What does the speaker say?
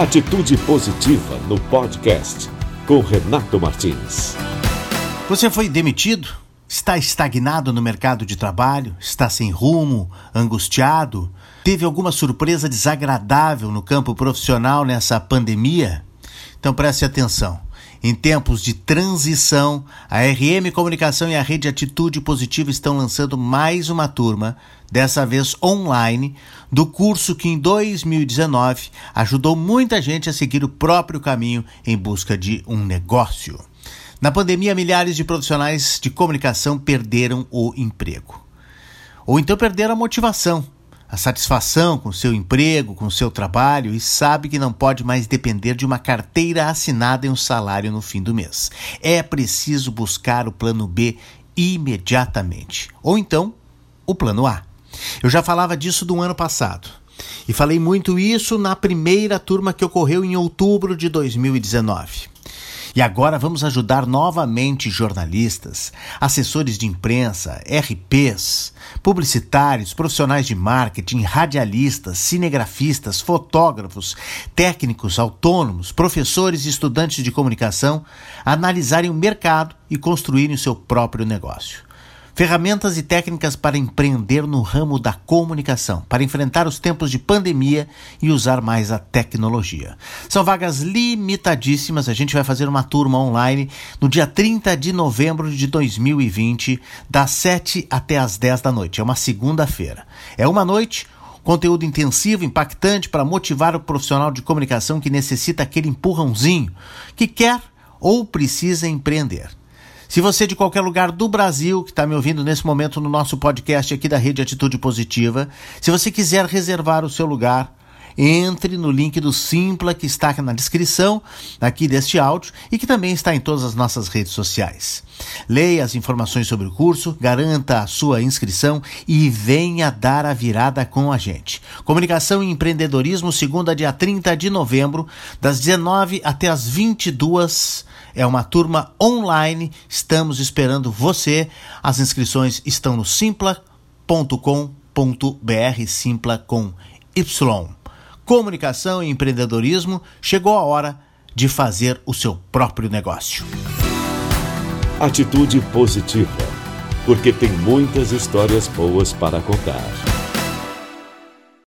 Atitude Positiva no podcast com Renato Martins. Você foi demitido? Está estagnado no mercado de trabalho? Está sem rumo? Angustiado? Teve alguma surpresa desagradável no campo profissional nessa pandemia? Então preste atenção. Em tempos de transição, a RM Comunicação e a Rede Atitude Positiva estão lançando mais uma turma, dessa vez online, do curso que em 2019 ajudou muita gente a seguir o próprio caminho em busca de um negócio. Na pandemia, milhares de profissionais de comunicação perderam o emprego. Ou então perderam a motivação a satisfação com seu emprego, com seu trabalho e sabe que não pode mais depender de uma carteira assinada e um salário no fim do mês. É preciso buscar o plano B imediatamente. Ou então, o plano A. Eu já falava disso do ano passado. E falei muito isso na primeira turma que ocorreu em outubro de 2019. E agora vamos ajudar novamente jornalistas, assessores de imprensa, RPs, publicitários, profissionais de marketing, radialistas, cinegrafistas, fotógrafos, técnicos autônomos, professores e estudantes de comunicação a analisarem o mercado e construírem o seu próprio negócio. Ferramentas e técnicas para empreender no ramo da comunicação, para enfrentar os tempos de pandemia e usar mais a tecnologia. São vagas limitadíssimas. A gente vai fazer uma turma online no dia 30 de novembro de 2020, das 7 até as 10 da noite. É uma segunda-feira. É uma noite conteúdo intensivo, impactante para motivar o profissional de comunicação que necessita aquele empurrãozinho, que quer ou precisa empreender. Se você é de qualquer lugar do Brasil que está me ouvindo nesse momento no nosso podcast aqui da Rede Atitude Positiva, se você quiser reservar o seu lugar, entre no link do Simpla que está na descrição aqui deste áudio e que também está em todas as nossas redes sociais. Leia as informações sobre o curso, garanta a sua inscrição e venha dar a virada com a gente. Comunicação e empreendedorismo, segunda dia 30 de novembro, das 19 até as 22 é uma turma online. Estamos esperando você. As inscrições estão no simpla.com.br, simpla com Y. Comunicação e empreendedorismo, chegou a hora de fazer o seu próprio negócio. Atitude positiva, porque tem muitas histórias boas para contar.